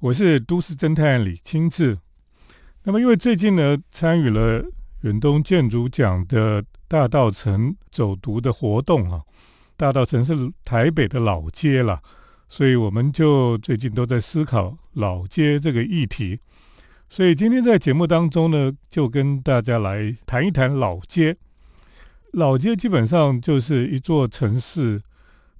我是都市侦探李清志。那么，因为最近呢，参与了远东建筑奖的大道城走读的活动啊，大道城是台北的老街了，所以我们就最近都在思考老街这个议题。所以今天在节目当中呢，就跟大家来谈一谈老街。老街基本上就是一座城市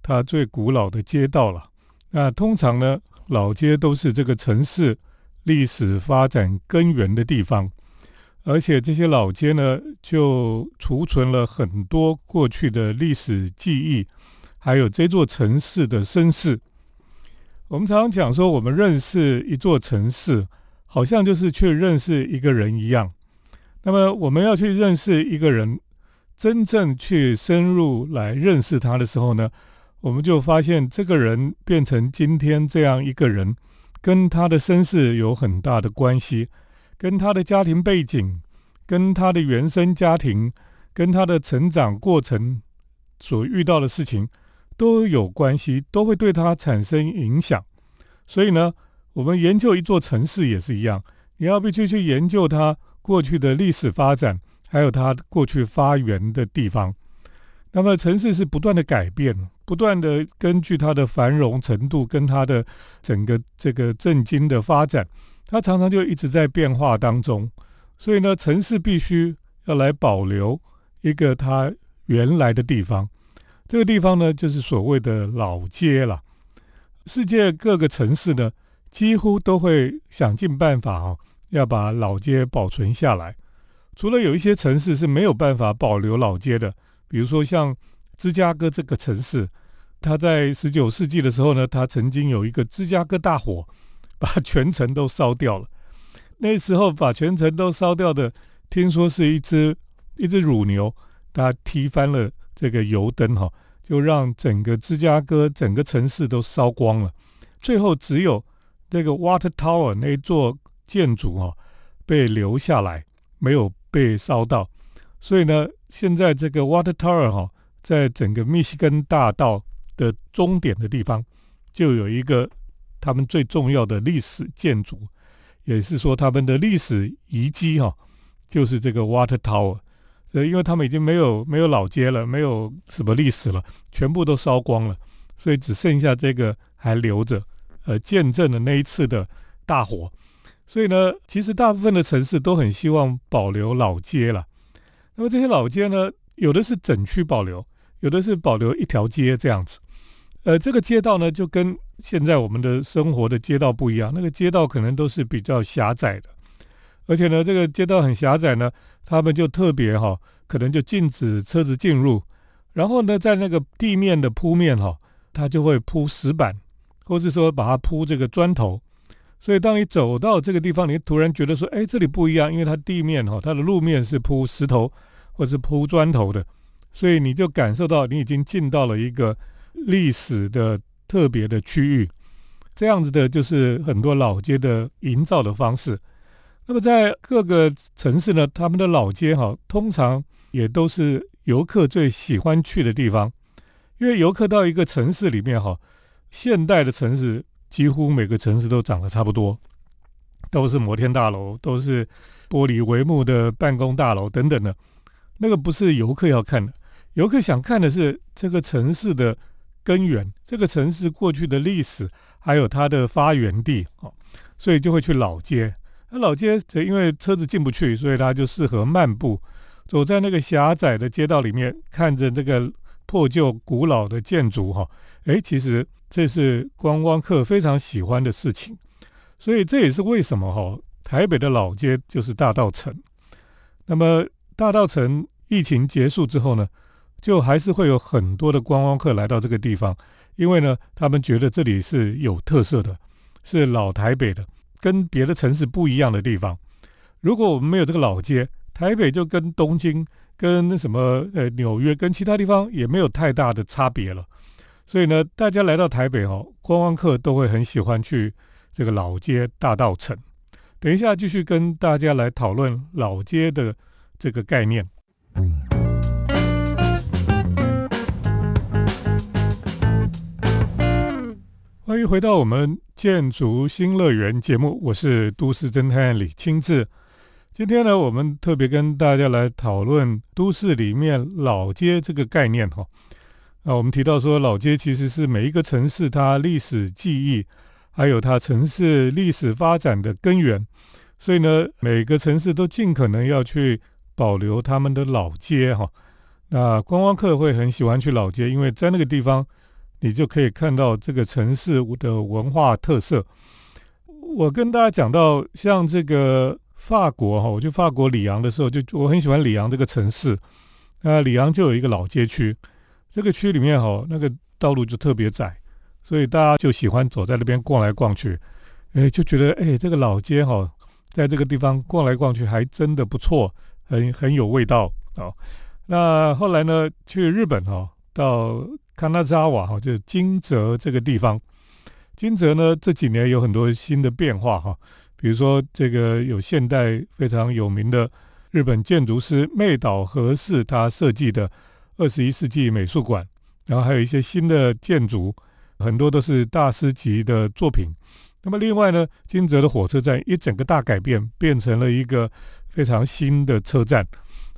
它最古老的街道了。那通常呢？老街都是这个城市历史发展根源的地方，而且这些老街呢，就储存了很多过去的历史记忆，还有这座城市的身世。我们常常讲说，我们认识一座城市，好像就是去认识一个人一样。那么，我们要去认识一个人，真正去深入来认识他的时候呢？我们就发现，这个人变成今天这样一个人，跟他的身世有很大的关系，跟他的家庭背景、跟他的原生家庭、跟他的成长过程所遇到的事情都有关系，都会对他产生影响。所以呢，我们研究一座城市也是一样，你要必须去研究它过去的历史发展，还有它过去发源的地方。那么，城市是不断的改变。不断的根据它的繁荣程度跟它的整个这个震惊的发展，它常常就一直在变化当中。所以呢，城市必须要来保留一个它原来的地方。这个地方呢，就是所谓的老街了。世界各个城市呢，几乎都会想尽办法啊，要把老街保存下来。除了有一些城市是没有办法保留老街的，比如说像。芝加哥这个城市，它在十九世纪的时候呢，它曾经有一个芝加哥大火，把全城都烧掉了。那时候把全城都烧掉的，听说是一只一只乳牛，它踢翻了这个油灯哈，就让整个芝加哥整个城市都烧光了。最后只有那个 Water Tower 那座建筑哈被留下来，没有被烧到。所以呢，现在这个 Water Tower 哈。在整个密西根大道的终点的地方，就有一个他们最重要的历史建筑，也是说他们的历史遗迹哈，就是这个 Water Tower。呃，因为他们已经没有没有老街了，没有什么历史了，全部都烧光了，所以只剩下这个还留着，呃，见证了那一次的大火。所以呢，其实大部分的城市都很希望保留老街了。那么这些老街呢，有的是整区保留。有的是保留一条街这样子，呃，这个街道呢就跟现在我们的生活的街道不一样，那个街道可能都是比较狭窄的，而且呢，这个街道很狭窄呢，他们就特别哈，可能就禁止车子进入，然后呢，在那个地面的铺面哈，它就会铺石板，或是说把它铺这个砖头，所以当你走到这个地方，你突然觉得说，哎，这里不一样，因为它地面哈，它的路面是铺石头或是铺砖头的。所以你就感受到你已经进到了一个历史的特别的区域，这样子的就是很多老街的营造的方式。那么在各个城市呢，他们的老街哈，通常也都是游客最喜欢去的地方，因为游客到一个城市里面哈，现代的城市几乎每个城市都长得差不多，都是摩天大楼，都是玻璃帷幕的办公大楼等等的，那个不是游客要看的。游客想看的是这个城市的根源，这个城市过去的历史，还有它的发源地哦，所以就会去老街。那老街因为车子进不去，所以它就适合漫步，走在那个狭窄的街道里面，看着这个破旧古老的建筑哈。诶，其实这是观光客非常喜欢的事情，所以这也是为什么哈，台北的老街就是大道城。那么大道城疫情结束之后呢？就还是会有很多的观光客来到这个地方，因为呢，他们觉得这里是有特色的，是老台北的，跟别的城市不一样的地方。如果我们没有这个老街，台北就跟东京、跟什么呃纽约、跟其他地方也没有太大的差别了。所以呢，大家来到台北哦，观光客都会很喜欢去这个老街大道城。等一下继续跟大家来讨论老街的这个概念。欢欢迎回到我们建筑新乐园节目，我是都市侦探李清志。今天呢，我们特别跟大家来讨论都市里面老街这个概念哈。那我们提到说，老街其实是每一个城市它历史记忆，还有它城市历史发展的根源。所以呢，每个城市都尽可能要去保留他们的老街哈。那观光客会很喜欢去老街，因为在那个地方。你就可以看到这个城市的文化特色。我跟大家讲到，像这个法国哈，我去法国里昂的时候，就我很喜欢里昂这个城市。那里昂就有一个老街区，这个区里面哈，那个道路就特别窄，所以大家就喜欢走在那边逛来逛去。哎，就觉得哎，这个老街哈，在这个地方逛来逛去还真的不错，很很有味道啊。那后来呢，去日本哈，到康纳扎瓦哈，就是金泽这个地方。金泽呢这几年有很多新的变化哈，比如说这个有现代非常有名的日本建筑师妹岛和世他设计的二十一世纪美术馆，然后还有一些新的建筑，很多都是大师级的作品。那么另外呢，金泽的火车站一整个大改变，变成了一个非常新的车站，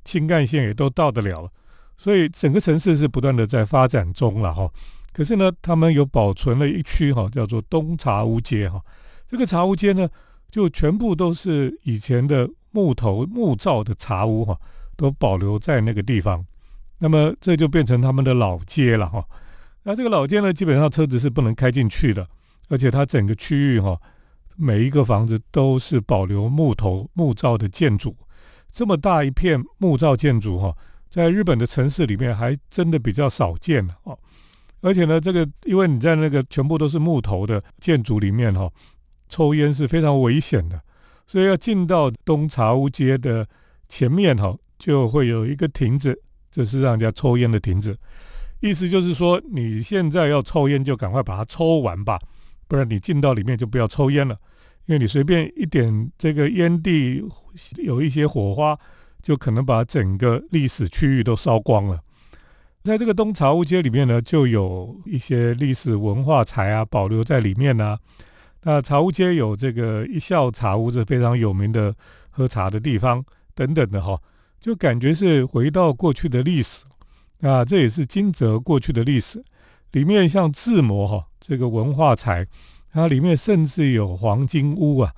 新干线也都到得了。所以整个城市是不断的在发展中了哈，可是呢，他们有保存了一区哈，叫做东茶屋街哈。这个茶屋街呢，就全部都是以前的木头木造的茶屋哈，都保留在那个地方。那么这就变成他们的老街了哈。那这个老街呢，基本上车子是不能开进去的，而且它整个区域哈，每一个房子都是保留木头木造的建筑，这么大一片木造建筑哈。在日本的城市里面，还真的比较少见哦。而且呢，这个因为你在那个全部都是木头的建筑里面哈，抽烟是非常危险的，所以要进到东茶屋街的前面哈，就会有一个亭子，这是让人家抽烟的亭子。意思就是说，你现在要抽烟，就赶快把它抽完吧，不然你进到里面就不要抽烟了，因为你随便一点这个烟蒂，有一些火花。就可能把整个历史区域都烧光了。在这个东茶屋街里面呢，就有一些历史文化财啊保留在里面呢。那茶屋街有这个一笑茶屋，是非常有名的喝茶的地方等等的哈，就感觉是回到过去的历史啊。这也是金泽过去的历史。里面像志摩哈这个文化财，它里面甚至有黄金屋啊。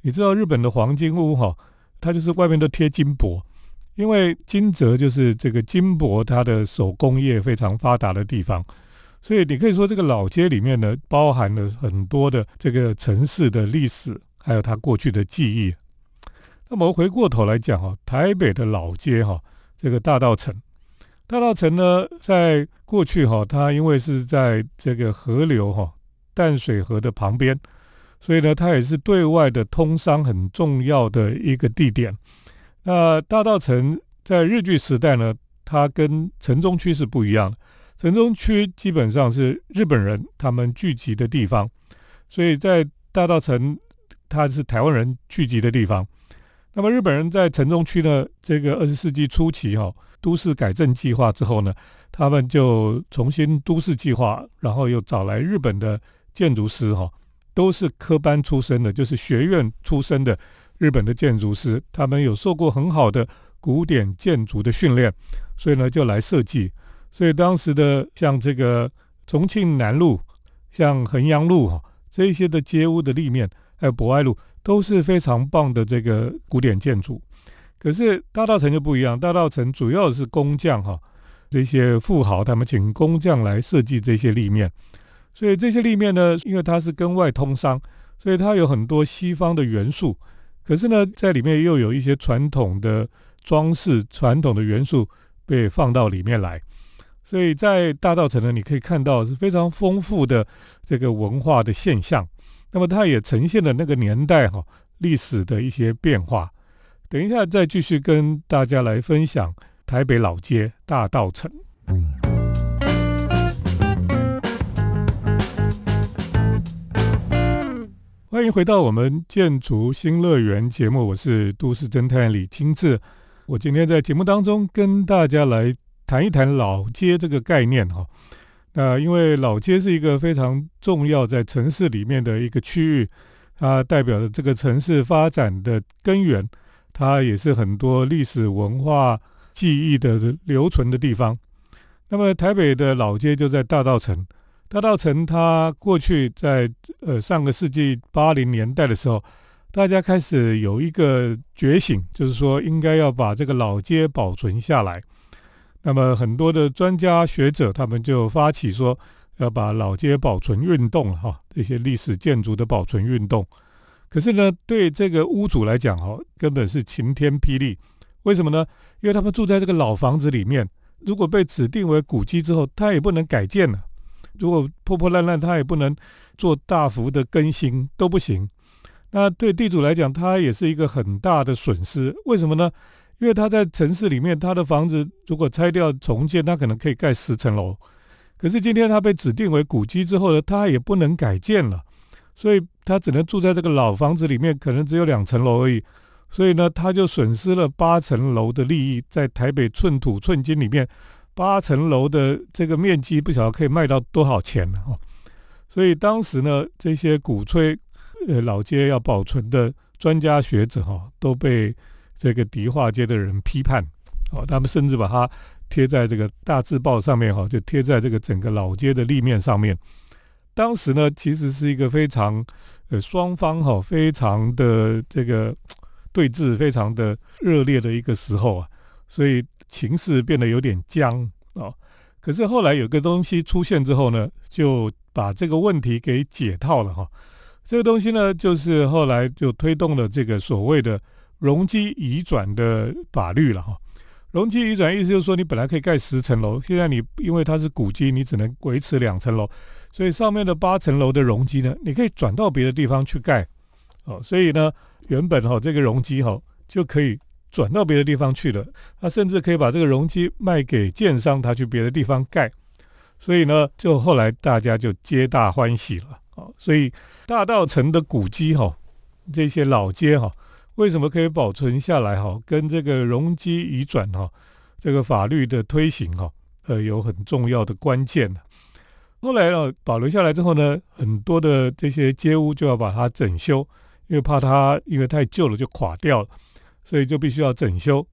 你知道日本的黄金屋哈？它就是外面都贴金箔，因为金泽就是这个金箔，它的手工业非常发达的地方，所以你可以说这个老街里面呢，包含了很多的这个城市的历史，还有它过去的记忆。那么回过头来讲哈，台北的老街哈，这个大道城，大道城呢，在过去哈，它因为是在这个河流哈淡水河的旁边。所以呢，它也是对外的通商很重要的一个地点。那大道城在日据时代呢，它跟城中区是不一样的。城中区基本上是日本人他们聚集的地方，所以在大道城它是台湾人聚集的地方。那么日本人在城中区呢，这个二十世纪初期哈，都市改正计划之后呢，他们就重新都市计划，然后又找来日本的建筑师哈。都是科班出身的，就是学院出身的日本的建筑师，他们有受过很好的古典建筑的训练，所以呢就来设计。所以当时的像这个重庆南路、像衡阳路这些的街屋的立面，还有博爱路，都是非常棒的这个古典建筑。可是大道城就不一样，大道城主要是工匠哈这些富豪，他们请工匠来设计这些立面。所以这些立面呢，因为它是跟外通商，所以它有很多西方的元素。可是呢，在里面又有一些传统的装饰、传统的元素被放到里面来。所以在大道城呢，你可以看到是非常丰富的这个文化的现象。那么它也呈现了那个年代哈历史的一些变化。等一下再继续跟大家来分享台北老街大道城。欢迎回到我们建筑新乐园节目，我是都市侦探李清志。我今天在节目当中跟大家来谈一谈老街这个概念哈。那因为老街是一个非常重要在城市里面的一个区域，它代表着这个城市发展的根源，它也是很多历史文化记忆的留存的地方。那么台北的老街就在大道城，大道城它过去在呃上个世纪八零年代的时候，大家开始有一个觉醒，就是说应该要把这个老街保存下来。那么很多的专家学者，他们就发起说要把老街保存运动哈，这些历史建筑的保存运动。可是呢，对这个屋主来讲哈，根本是晴天霹雳。为什么呢？因为他们住在这个老房子里面，如果被指定为古迹之后，他也不能改建了；如果破破烂烂，他也不能做大幅的更新，都不行。那对地主来讲，他也是一个很大的损失。为什么呢？因为他在城市里面，他的房子如果拆掉重建，他可能可以盖十层楼。可是今天他被指定为古迹之后呢，他也不能改建了，所以他只能住在这个老房子里面，可能只有两层楼而已。所以呢，他就损失了八层楼的利益。在台北寸土寸金里面，八层楼的这个面积不晓得可以卖到多少钱了哦。所以当时呢，这些鼓吹呃老街要保存的专家学者哈，都被。这个迪化街的人批判，哦，他们甚至把它贴在这个大字报上面，哈，就贴在这个整个老街的立面上面。当时呢，其实是一个非常呃双方哈非常的这个对峙，非常的热烈的一个时候啊，所以情势变得有点僵啊。可是后来有个东西出现之后呢，就把这个问题给解套了哈。这个东西呢，就是后来就推动了这个所谓的。容积移转的法律了哈，容积移转意思就是说，你本来可以盖十层楼，现在你因为它是古迹，你只能维持两层楼，所以上面的八层楼的容积呢，你可以转到别的地方去盖，哦，所以呢，原本哈这个容积哈就可以转到别的地方去了，他甚至可以把这个容积卖给建商，他去别的地方盖，所以呢，就后来大家就皆大欢喜了，哦，所以大道城的古迹哈，这些老街哈。为什么可以保存下来？哈，跟这个容积移转哈，这个法律的推行哈，呃，有很重要的关键后来呢，保留下来之后呢，很多的这些街屋就要把它整修，因为怕它因为太旧了就垮掉了，所以就必须要整修。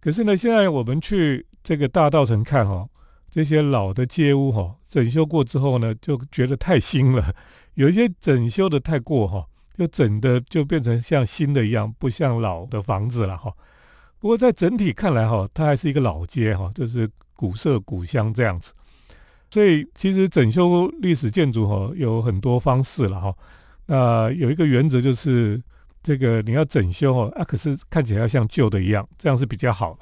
可是呢，现在我们去这个大道城看哈，这些老的街屋哈，整修过之后呢，就觉得太新了，有一些整修的太过哈。就整的就变成像新的一样，不像老的房子了哈。不过在整体看来哈，它还是一个老街哈，就是古色古香这样子。所以其实整修历史建筑哈有很多方式了哈。那有一个原则就是这个你要整修哦啊，可是看起来要像旧的一样，这样是比较好的。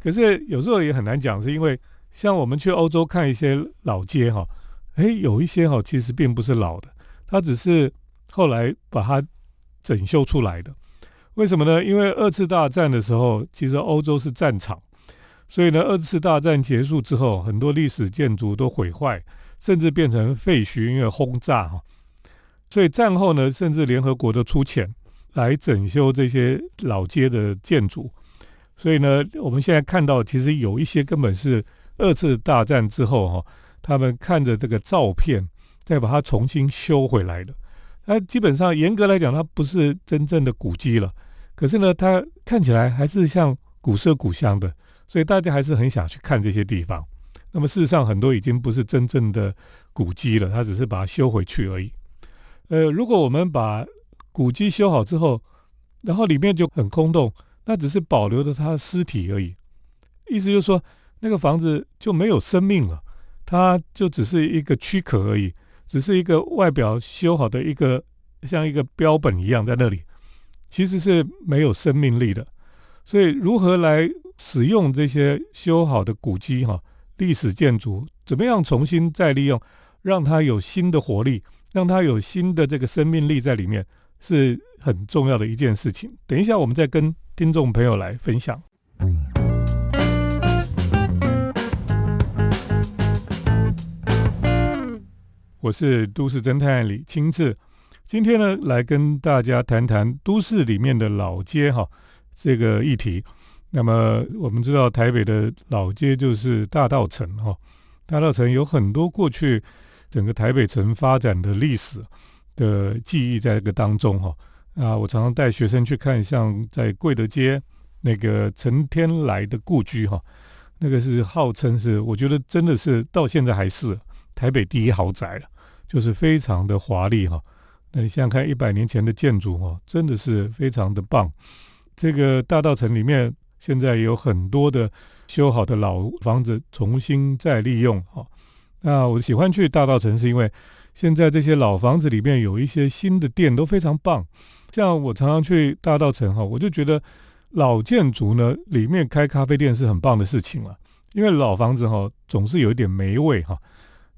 可是有时候也很难讲，是因为像我们去欧洲看一些老街哈，诶，有一些哈其实并不是老的，它只是。后来把它整修出来的，为什么呢？因为二次大战的时候，其实欧洲是战场，所以呢，二次大战结束之后，很多历史建筑都毁坏，甚至变成废墟，因为轰炸哈。所以战后呢，甚至联合国都出钱来整修这些老街的建筑。所以呢，我们现在看到，其实有一些根本是二次大战之后哈，他们看着这个照片，再把它重新修回来的。那基本上严格来讲，它不是真正的古迹了。可是呢，它看起来还是像古色古香的，所以大家还是很想去看这些地方。那么事实上，很多已经不是真正的古迹了，它只是把它修回去而已。呃，如果我们把古迹修好之后，然后里面就很空洞，那只是保留了它的尸体而已。意思就是说，那个房子就没有生命了，它就只是一个躯壳而已。只是一个外表修好的一个，像一个标本一样在那里，其实是没有生命力的。所以，如何来使用这些修好的古迹哈，历史建筑，怎么样重新再利用，让它有新的活力，让它有新的这个生命力在里面，是很重要的一件事情。等一下，我们再跟听众朋友来分享。我是都市侦探李清志，今天呢来跟大家谈谈都市里面的老街哈这个议题。那么我们知道台北的老街就是大道城哈，大道城有很多过去整个台北城发展的历史的记忆在这个当中哈。啊，我常常带学生去看，像在贵德街那个陈天来的故居哈，那个是号称是，我觉得真的是到现在还是台北第一豪宅了，就是非常的华丽哈。那你想想看，一百年前的建筑哈，真的是非常的棒。这个大道城里面现在有很多的修好的老房子重新再利用哈。那我喜欢去大道城，是因为现在这些老房子里面有一些新的店都非常棒。像我常常去大道城哈，我就觉得老建筑呢里面开咖啡店是很棒的事情了，因为老房子哈总是有一点霉味哈，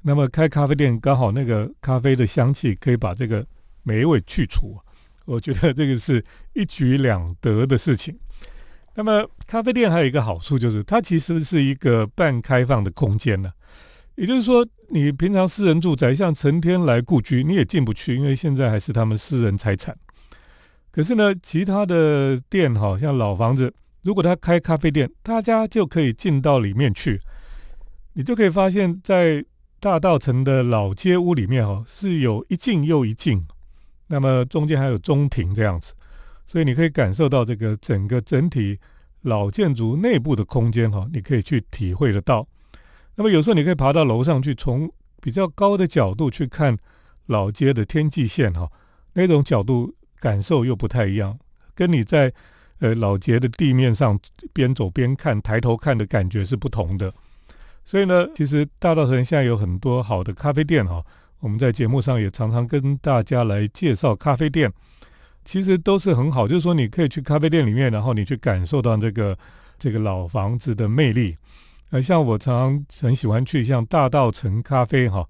那么开咖啡店刚好那个咖啡的香气可以把这个霉味去除，我觉得这个是一举两得的事情。那么咖啡店还有一个好处就是它其实是一个半开放的空间呢，也就是说你平常私人住宅像成天来故居你也进不去，因为现在还是他们私人财产。可是呢，其他的店哈，像老房子，如果他开咖啡店，大家就可以进到里面去。你就可以发现，在大道城的老街屋里面哈，是有一进又一进，那么中间还有中庭这样子，所以你可以感受到这个整个整体老建筑内部的空间哈，你可以去体会得到。那么有时候你可以爬到楼上去，从比较高的角度去看老街的天际线哈，那种角度。感受又不太一样，跟你在呃老街的地面上边走边看、抬头看的感觉是不同的。所以呢，其实大稻城现在有很多好的咖啡店哈，我们在节目上也常常跟大家来介绍咖啡店，其实都是很好。就是说，你可以去咖啡店里面，然后你去感受到这个这个老房子的魅力。呃，像我常常很喜欢去像大道城咖啡哈，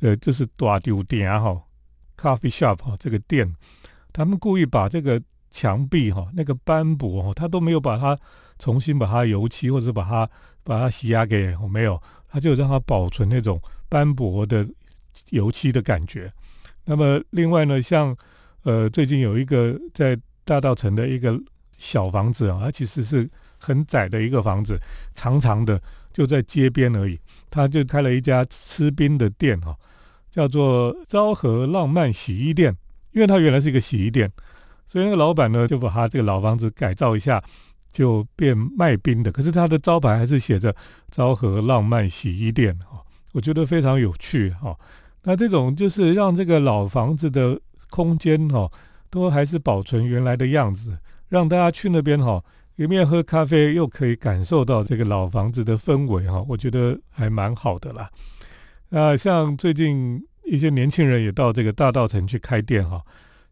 呃，就是大丢店哈，coffee shop 哈，这个店。他们故意把这个墙壁哈，那个斑驳哈，他都没有把它重新把它油漆或者把它把它洗压给没有，他就让它保存那种斑驳的油漆的感觉。那么另外呢，像呃最近有一个在大道城的一个小房子啊，它其实是很窄的一个房子，长长的就在街边而已，他就开了一家吃冰的店哈，叫做昭和浪漫洗衣店。因为它原来是一个洗衣店，所以那个老板呢就把他这个老房子改造一下，就变卖冰的。可是他的招牌还是写着“昭和浪漫洗衣店”哈，我觉得非常有趣哈。那这种就是让这个老房子的空间哈，都还是保存原来的样子，让大家去那边哈，一面喝咖啡，又可以感受到这个老房子的氛围哈，我觉得还蛮好的啦。那像最近。一些年轻人也到这个大道城去开店哈，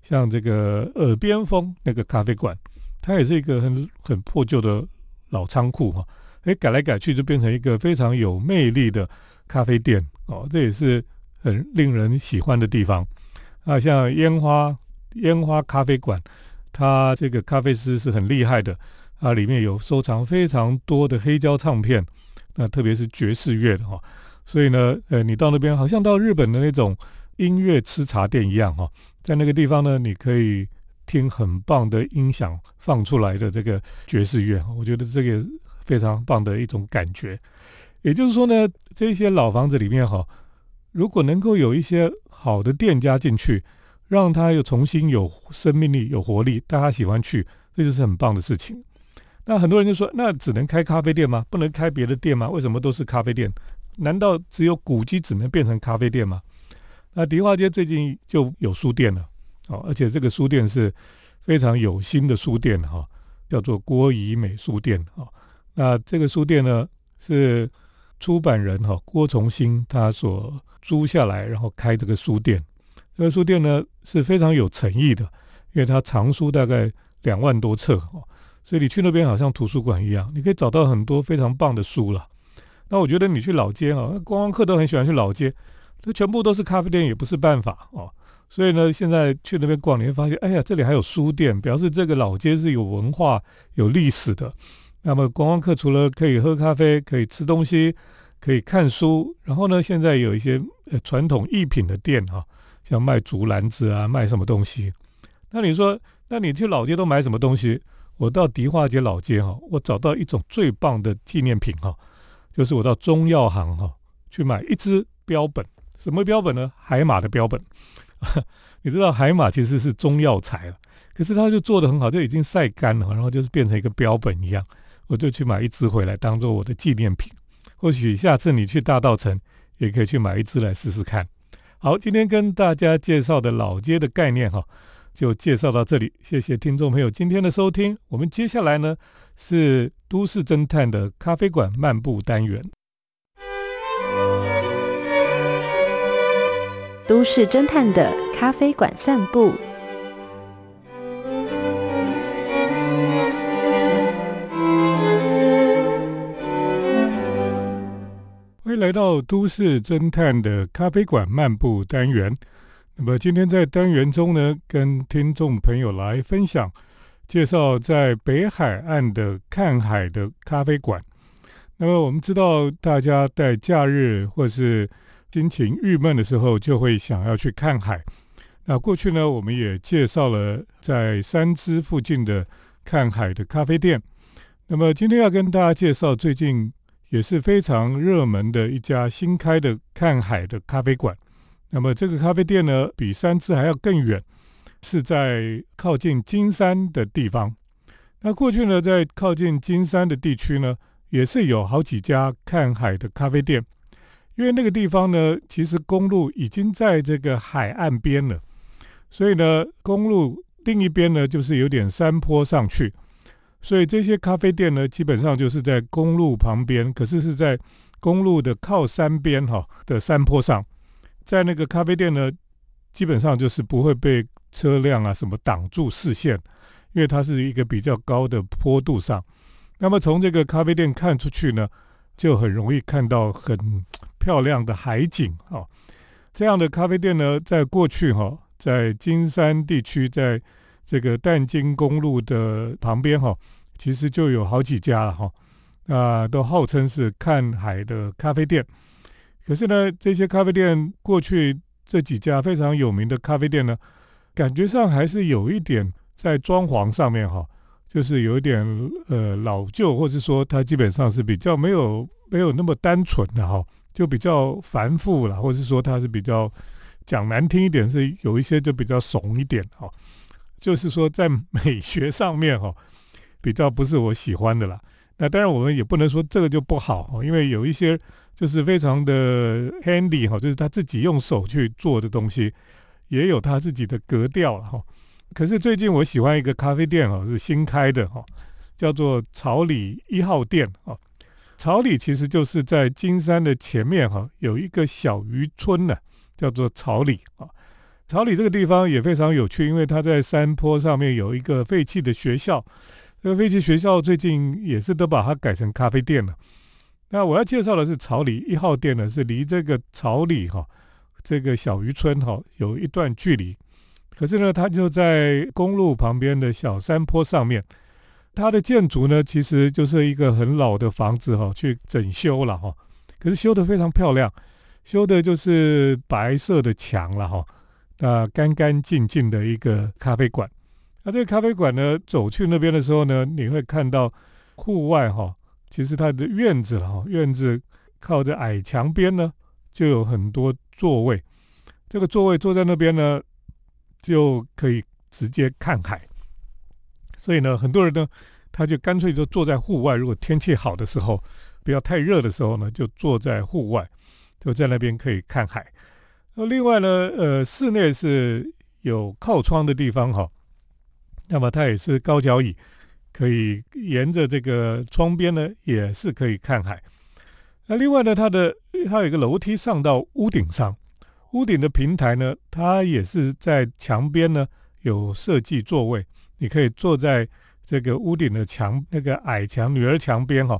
像这个耳边风那个咖啡馆，它也是一个很很破旧的老仓库哈，哎改来改去就变成一个非常有魅力的咖啡店哦，这也是很令人喜欢的地方啊。像烟花烟花咖啡馆，它这个咖啡师是很厉害的啊，里面有收藏非常多的黑胶唱片，那特别是爵士乐的哈。所以呢，呃，你到那边好像到日本的那种音乐吃茶店一样哈，在那个地方呢，你可以听很棒的音响放出来的这个爵士乐，我觉得这个非常棒的一种感觉。也就是说呢，这些老房子里面哈，如果能够有一些好的店家进去，让它又重新有生命力、有活力，大家喜欢去，这就是很棒的事情。那很多人就说，那只能开咖啡店吗？不能开别的店吗？为什么都是咖啡店？难道只有古迹只能变成咖啡店吗？那迪化街最近就有书店了，哦，而且这个书店是非常有心的书店哈，叫做郭怡美书店哈。那这个书店呢是出版人哈郭崇新他所租下来，然后开这个书店。这个书店呢是非常有诚意的，因为它藏书大概两万多册哦，所以你去那边好像图书馆一样，你可以找到很多非常棒的书了。那我觉得你去老街啊，观光客都很喜欢去老街，这全部都是咖啡店也不是办法哦。所以呢，现在去那边逛，你会发现，哎呀，这里还有书店，表示这个老街是有文化、有历史的。那么观光客除了可以喝咖啡、可以吃东西、可以看书，然后呢，现在有一些呃传统艺品的店哈，像卖竹篮子啊，卖什么东西。那你说，那你去老街都买什么东西？我到迪化街老街哈，我找到一种最棒的纪念品哈。就是我到中药行哈去买一支标本，什么标本呢？海马的标本。你知道海马其实是中药材了，可是它就做的很好，就已经晒干了，然后就是变成一个标本一样。我就去买一支回来当做我的纪念品。或许下次你去大道城也可以去买一支来试试看。好，今天跟大家介绍的老街的概念哈，就介绍到这里。谢谢听众朋友今天的收听。我们接下来呢是都市侦探的咖啡馆漫步单元。都市侦探的咖啡馆散步。欢迎来到都市侦探的咖啡馆漫步单元。那么今天在单元中呢，跟听众朋友来分享介绍在北海岸的看海的咖啡馆。那么我们知道，大家在假日或是心情郁闷的时候，就会想要去看海。那过去呢，我们也介绍了在三芝附近的看海的咖啡店。那么今天要跟大家介绍最近也是非常热门的一家新开的看海的咖啡馆。那么这个咖啡店呢，比三芝还要更远，是在靠近金山的地方。那过去呢，在靠近金山的地区呢，也是有好几家看海的咖啡店。因为那个地方呢，其实公路已经在这个海岸边了，所以呢，公路另一边呢就是有点山坡上去，所以这些咖啡店呢，基本上就是在公路旁边，可是是在公路的靠山边哈的山坡上，在那个咖啡店呢，基本上就是不会被车辆啊什么挡住视线，因为它是一个比较高的坡度上，那么从这个咖啡店看出去呢，就很容易看到很。漂亮的海景啊，这样的咖啡店呢，在过去哈，在金山地区，在这个淡金公路的旁边哈，其实就有好几家了哈，啊，都号称是看海的咖啡店。可是呢，这些咖啡店过去这几家非常有名的咖啡店呢，感觉上还是有一点在装潢上面哈，就是有一点呃老旧，或者说它基本上是比较没有没有那么单纯的哈。就比较繁复了，或者是说它是比较讲难听一点，是有一些就比较怂一点哈。就是说在美学上面哈，比较不是我喜欢的啦。那当然我们也不能说这个就不好，因为有一些就是非常的 handy 哈，就是他自己用手去做的东西，也有他自己的格调了哈。可是最近我喜欢一个咖啡店哈，是新开的哈，叫做草里一号店哈。草里其实就是在金山的前面哈，有一个小渔村呢，叫做草里啊。草里这个地方也非常有趣，因为它在山坡上面有一个废弃的学校。这个废弃学校最近也是都把它改成咖啡店了。那我要介绍的是草里一号店呢，是离这个草里哈这个小渔村哈有一段距离，可是呢，它就在公路旁边的小山坡上面。它的建筑呢，其实就是一个很老的房子哈，去整修了哈。可是修的非常漂亮，修的就是白色的墙了哈。那干干净净的一个咖啡馆。那这个咖啡馆呢，走去那边的时候呢，你会看到户外哈，其实它的院子了哈，院子靠着矮墙边呢，就有很多座位。这个座位坐在那边呢，就可以直接看海。所以呢，很多人呢，他就干脆就坐在户外。如果天气好的时候，不要太热的时候呢，就坐在户外，就在那边可以看海。那另外呢，呃，室内是有靠窗的地方哈，那么它也是高脚椅，可以沿着这个窗边呢，也是可以看海。那另外呢，它的它有一个楼梯上到屋顶上，屋顶的平台呢，它也是在墙边呢有设计座位。你可以坐在这个屋顶的墙那个矮墙女儿墙边哈，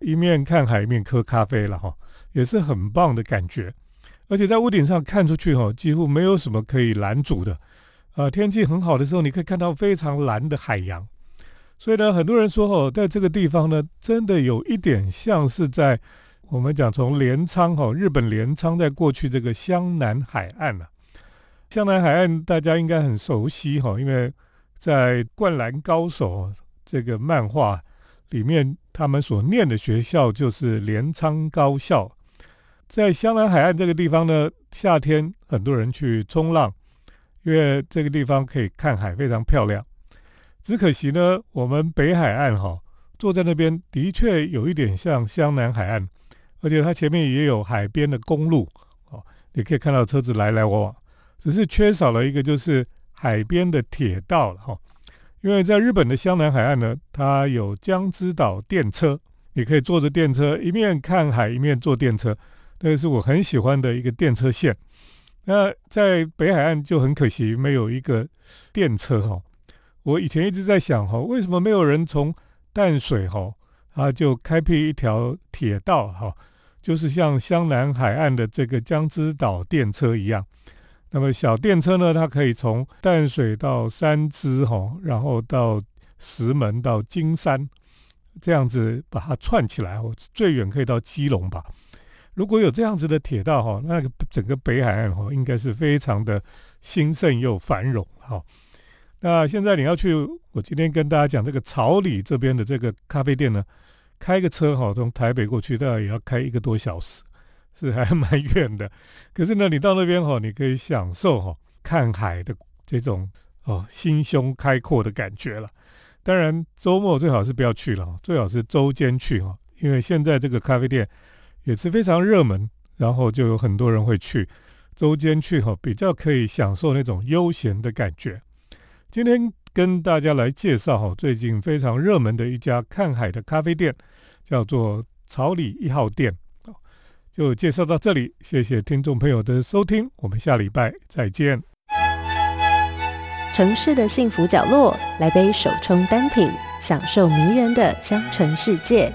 一面看海一面喝咖啡了哈，也是很棒的感觉。而且在屋顶上看出去哈，几乎没有什么可以拦阻的。啊，天气很好的时候，你可以看到非常蓝的海洋。所以呢，很多人说哦，在这个地方呢，真的有一点像是在我们讲从镰仓哦，日本镰仓在过去这个湘南海岸呐。湘南海岸大家应该很熟悉哈，因为。在《灌篮高手》这个漫画里面，他们所念的学校就是镰仓高校。在湘南海岸这个地方呢，夏天很多人去冲浪，因为这个地方可以看海，非常漂亮。只可惜呢，我们北海岸哈，坐在那边的确有一点像香南海岸，而且它前面也有海边的公路哦，你可以看到车子来来往往，只是缺少了一个就是海边的铁道了哈。因为在日本的香南海岸呢，它有江之岛电车，你可以坐着电车一面看海一面坐电车，那是我很喜欢的一个电车线。那在北海岸就很可惜没有一个电车哈。我以前一直在想哈，为什么没有人从淡水哈啊就开辟一条铁道哈，就是像香南海岸的这个江之岛电车一样。那么小电车呢，它可以从淡水到三支哈，然后到石门到金山，这样子把它串起来，哦，最远可以到基隆吧。如果有这样子的铁道哈，那个整个北海岸哈，应该是非常的兴盛又繁荣哈。那现在你要去，我今天跟大家讲这个草里这边的这个咖啡店呢，开个车哈，从台北过去大概也要开一个多小时。是还蛮远的，可是呢，你到那边哈，你可以享受哈看海的这种哦心胸开阔的感觉了。当然周末最好是不要去了，最好是周间去哈，因为现在这个咖啡店也是非常热门，然后就有很多人会去周间去哈，比较可以享受那种悠闲的感觉。今天跟大家来介绍哈，最近非常热门的一家看海的咖啡店，叫做草里一号店。就介绍到这里，谢谢听众朋友的收听，我们下礼拜再见。城市的幸福角落，来杯手冲单品，享受迷人的香醇世界。